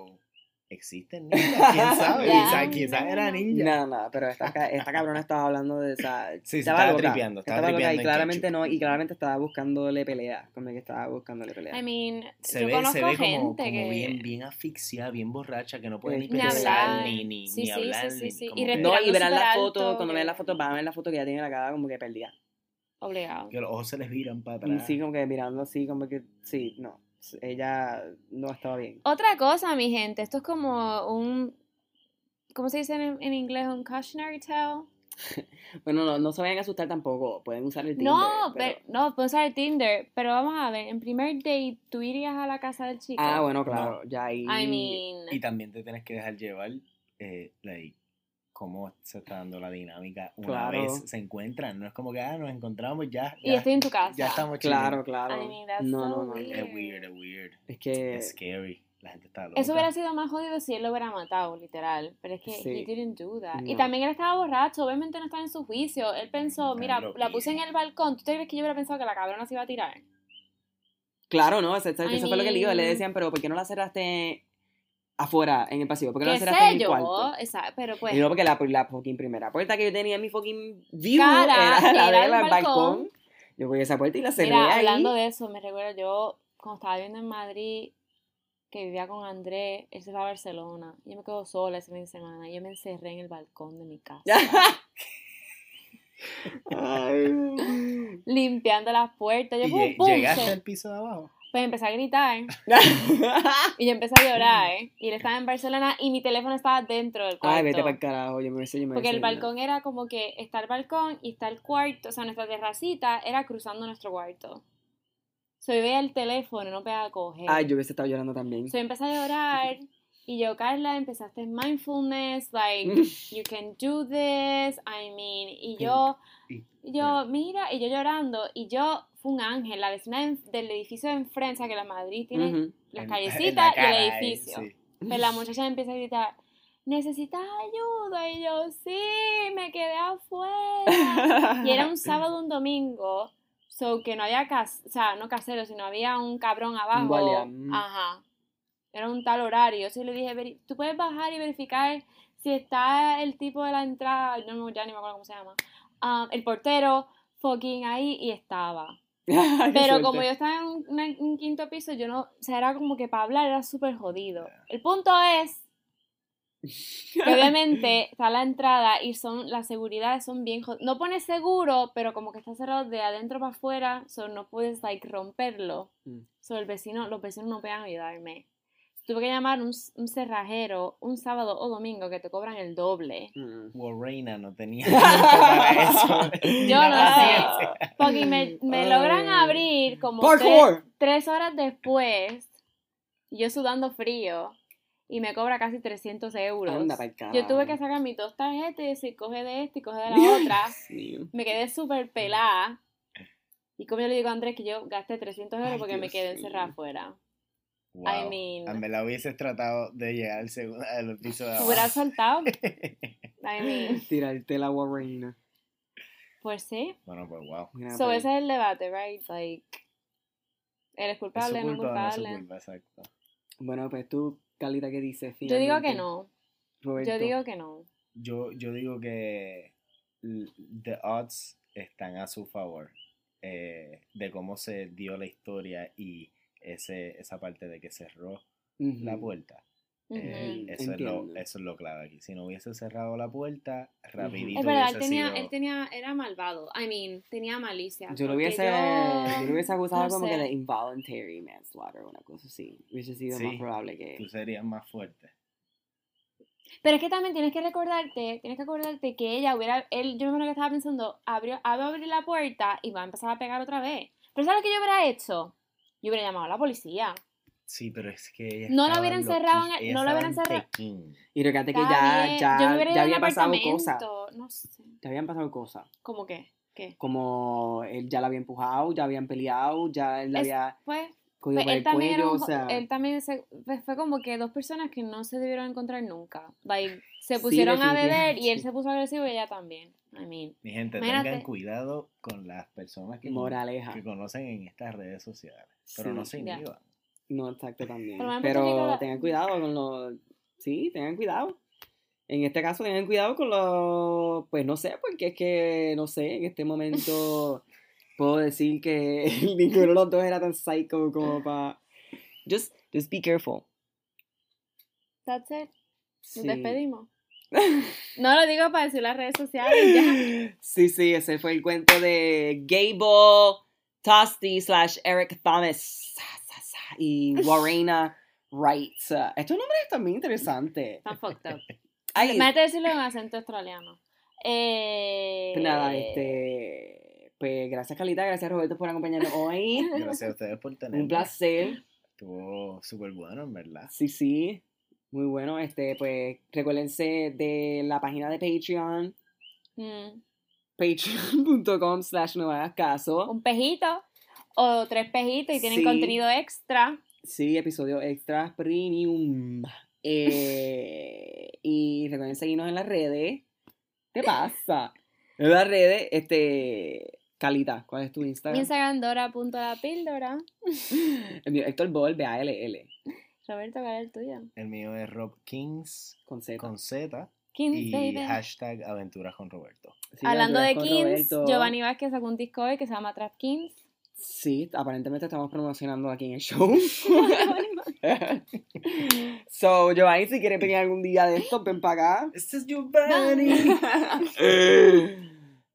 ¿Existen ninjas? ¿Quién *laughs* sabe? Ya. Quizás quizás era ninja. Nada, nada, pero esta, esta cabrona estaba hablando de esa. Sí, sí, estaba loca, tripeando, estaba loca tripeando y en claramente ketchup. no, y claramente estaba buscándole pelea. Como que estaba buscándole pelea. I mean, Se yo ve, conozco se ve como, gente como que... bien, bien asfixiada, bien borracha, que no puede ni Ni pensar, hablar. ni, ni, Sí, ni hablar. sí, sí, ni sí. como Y que- no, y verán la foto, alto, cuando vean la foto, van a ver la foto que ella tiene la cara como que perdida. Obligado. que los ojos se les viran para Y atrás. sí, como que mirando así, como que, sí, no. Ella no estaba bien. Otra cosa, mi gente, esto es como un... ¿Cómo se dice en, en inglés? Un cautionary tale. *laughs* Bueno, no, no se vayan a asustar tampoco. Pueden usar el Tinder. No, pero- pero, no, puedo usar el Tinder, pero vamos a ver, en primer date, ¿tú irías a la casa del chico? Ah, bueno, claro. Ya ahí. I mean, Y también te tienes que dejar llevar, eh, like, cómo se está dando la dinámica una Claro. vez se encuentran. No es como que, ah, nos encontramos ya. y ya, estoy en tu casa. ya estamos Claro, chilling. claro. I mean, that's no, so no, no. Es weird, es weird. Es que. Es scary. La gente está loca. Eso hubiera sido más jodido si él lo hubiera matado, literal. Pero es que Sí. he didn't do that. Y también él estaba borracho, obviamente no estaba en su juicio. Él pensó, mira, la puse en el balcón. ¿Tú te crees que yo hubiera pensado que la cabrona se iba a tirar? Claro, no, eso, eso I fue lo que le digo. Le decían, pero ¿por qué no la cerraste afuera, en el pasillo? ¿Por qué no la ¿Qué cerraste en el yo? cuarto? Esa- pero pues. Y no, porque la, la fucking primera puerta que yo tenía en mi fucking view Cara, era *laughs* la era de el la balcón. balcón. Yo cogí esa puerta y la cerré Mira, ahí. hablando de eso, me recuerdo yo cuando estaba viviendo en Madrid, que vivía con Andrés, él se fue a Barcelona. Yo me quedo sola ese fin de semana. y Yo me encerré en el balcón de mi casa. *laughs* Ay. *laughs* limpiando las puertas. Yo, ¿Y pum, lle- pum, llegaste se- al piso de abajo? Pues empecé a gritar *laughs* y yo empecé a llorar, ¿eh? Y él estaba en Barcelona y mi teléfono estaba dentro del cuarto. Ay, vete para el carajo, yo me hubiese yo me Porque el balcón era como que está el balcón y está el cuarto, o sea, nuestra terracita era cruzando nuestro cuarto. So, yo veía el teléfono, no pegaba a coger. Ay, yo hubiese estado llorando también. So, yo empecé a llorar y yo, Carla, empezaste en mindfulness, like, *laughs* you can do this, I mean, y yo, yo, mira, y yo llorando, y yo, fue un ángel, la vecina de- del edificio de enfrente, que la Madrid tiene las en- en callecitas la y el edificio. sí. Pero la muchacha empieza a gritar, ¿necesitas ayuda? Y yo, sí, me quedé afuera. Y era un *laughs* sábado, un domingo, so que no había, cas o sea, no casero, sino había un cabrón abajo. mm. Ajá. Era un tal horario. Así le dije, "Veri- tú puedes bajar y verificar si está el tipo de la entrada, no, ya ni me acuerdo cómo se llama, ah, el portero, fucking ahí, y estaba. Pero como yo estaba en un, quinto piso, yo no, o sea, era como que para hablar era súper jodido. El punto es que obviamente *laughs* está la entrada y son las seguridades son bien jod- no pones seguro pero como que está cerrado de adentro para afuera so no puedes like romperlo Mm. so el vecino los vecinos no puedan ayudarme tuve que llamar un, un cerrajero un sábado o domingo que te cobran el doble Mm. Well, Reina no tenía *laughs* para eso. Yo no paciencia. porque me, me logran abrir como tres, tres horas después yo sudando frío y me cobra casi 300 euros. Anda yo tuve que sacar mis dos tarjetas y coge de esta y coge de la otra. Sí. me quedé súper pelada. Y como yo le digo a Andrés que yo gasté 300 euros Ay, porque me quedé encerrada afuera. Wow. I mean- En verdad hubieses tratado de llegar al segundo al piso de *laughs* Me abajo. hubiera soltado. *laughs* I mean, Tirarte la guarreina. pues sí. bueno, pues wow. Mira, So pues, ese es el debate, right? Like, ¿eres ¿Es su culpable, no culpa no es su culpable? culpa? Exacto. Bueno, pues tú, Calita, ¿qué dices? Yo digo que finalmente? no. Roberto. Yo digo que no. Yo, yo digo que the odds están a su favor eh, de cómo se dio la historia y ese, esa parte de que cerró la puerta. Eh, eso, es lo, eso es lo clave aquí. Si no hubiese cerrado la puerta, rapidito Es verdad, él tenía, sido- él tenía, era malvado. I mean, tenía malicia. Yo lo hubiese, yo- yo lo hubiese acusado no como que de involuntary manslaughter o una cosa así. Hubiese sido Sí. más probable que... tú serías más fuerte. Pero es que también tienes que recordarte, tienes que acordarte que ella hubiera, él, yo me acuerdo que estaba pensando, abrió, va a abrir la puerta y va a empezar a pegar otra vez. Pero ¿sabes lo que yo hubiera hecho? Yo hubiera llamado a la policía. Sí, pero es que ella No la estaba hubiera en encerrado en Loquis- el- ella no la hubiera estaba en encerrado- Pekín. Y recuerda que ya, bien, ya, yo me hubiera ya ido al había pasado cosas. apartamento, No sé. Ya habían pasado cosas. ¿Cómo qué? ¿Qué? Como él ya la había empujado, ya habían peleado, ya él la Es- había Pues, cogido pues, por él el también era cuello, un o jo- sea... él también se, pues, fue como que dos personas que no se debieron encontrar nunca. Like, se Sí, pusieron a beber y él se puso agresivo y ella también. I mean, Mi gente, Imagínate. tengan cuidado con las personas que, Moraleja. que conocen en estas redes sociales. Pero Sí. no se inhiban. No, exacto, también. Pero tengan cuidado con los... Sí, tengan cuidado. En este caso, tengan cuidado con los... Pues no sé, porque es que, no sé, en este momento *laughs* puedo decir que *laughs* ninguno de los dos era tan psycho como para... Just, just be careful. that's it. Nos Sí. despedimos. *laughs* No lo digo para decir las redes sociales, ya. Sí, sí, ese fue el cuento de Gable Tosti slash Eric Thomas y Warrena Wright. Estos nombres están muy interesantes. Está fucked up. Ay, Me decirlo en acento australiano. Eh, pues nada, este... Pues gracias, Carlita, gracias, Roberto, por acompañarnos hoy. Gracias a ustedes por tenerme. Un placer. Estuvo súper bueno, en verdad. Sí, sí. Muy bueno. Este, pues recuérdense de la página de Patreon, mm, patreon.com slash no hagas caso. un pejito o tres pejitos y tienen Sí. contenido extra. Sí, episodio extra premium. Eh, y recuerden seguirnos en las redes. ¿Qué pasa? En las redes, este. Calita, ¿cuál es tu Mi Instagram? Instagram dora.lapíldora. *laughs* El mío, Héctor Ball, B-A-L-L. Roberto, ¿cuál es el tuyo? El mío es Rob Kings Con Z. con Z Kings, y baby. hashtag aventuras con Roberto. Sí, Hablando de Kings, Roberto. Giovanni Vázquez sacó un disco hoy que se llama Trap Kings. Sí, aparentemente estamos promocionando aquí en el show. *laughs* so, Giovanni, si quieres venir algún día de esto, ven para acá. Este es Giovanni. *laughs*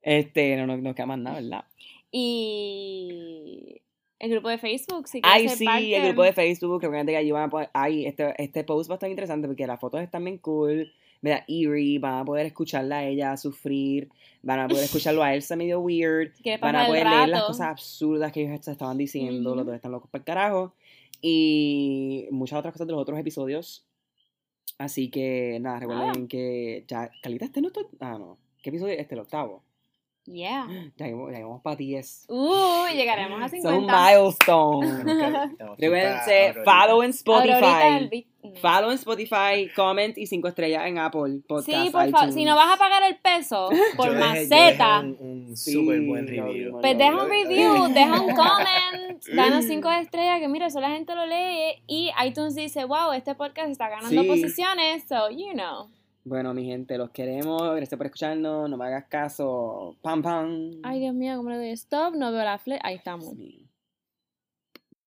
este, no, no, no queda más nada, ¿verdad? Y el grupo de Facebook, si quieres Ay, sí, parte. el grupo de Facebook, que obviamente que allí van a poder, ay, este, este post va a estar interesante porque las fotos están bien cool, mira, eerie, van a poder escucharla a ella sufrir, van a poder *laughs* escucharlo a Elsa medio weird, van a poder leer las cosas absurdas que ellos estaban diciendo, los dos están locos para el carajo, y muchas otras cosas de los otros episodios. Así que, nada, recuerden que ya, Calita, este no es tu- ah, no, ¿qué episodio es este, el octavo? Yeah. *gasps* Ya llegamos, llegamos para 10. Uh, llegaremos a *laughs* Son 50. un milestone. Pa' follow en Spotify. Follow en Spotify, comment y 5 estrellas en Apple Podcast. Sí, por favor, si no vas a pagar el peso *laughs* por Yo dejé- yo maceta, dejé un, un Sí, súper buen review. pues deja un review, deja un *laughs* comment, danos cinco estrellas, que mira, eso la gente lo lee y iTunes dice, wow, este podcast está ganando Sí. posiciones, so you know. Bueno, mi gente, los queremos. Gracias por escucharnos. No me hagas caso. Pam, pam. Ay, Dios mío, ¿cómo le doy stop? No veo la flecha. Ahí estamos. Sí.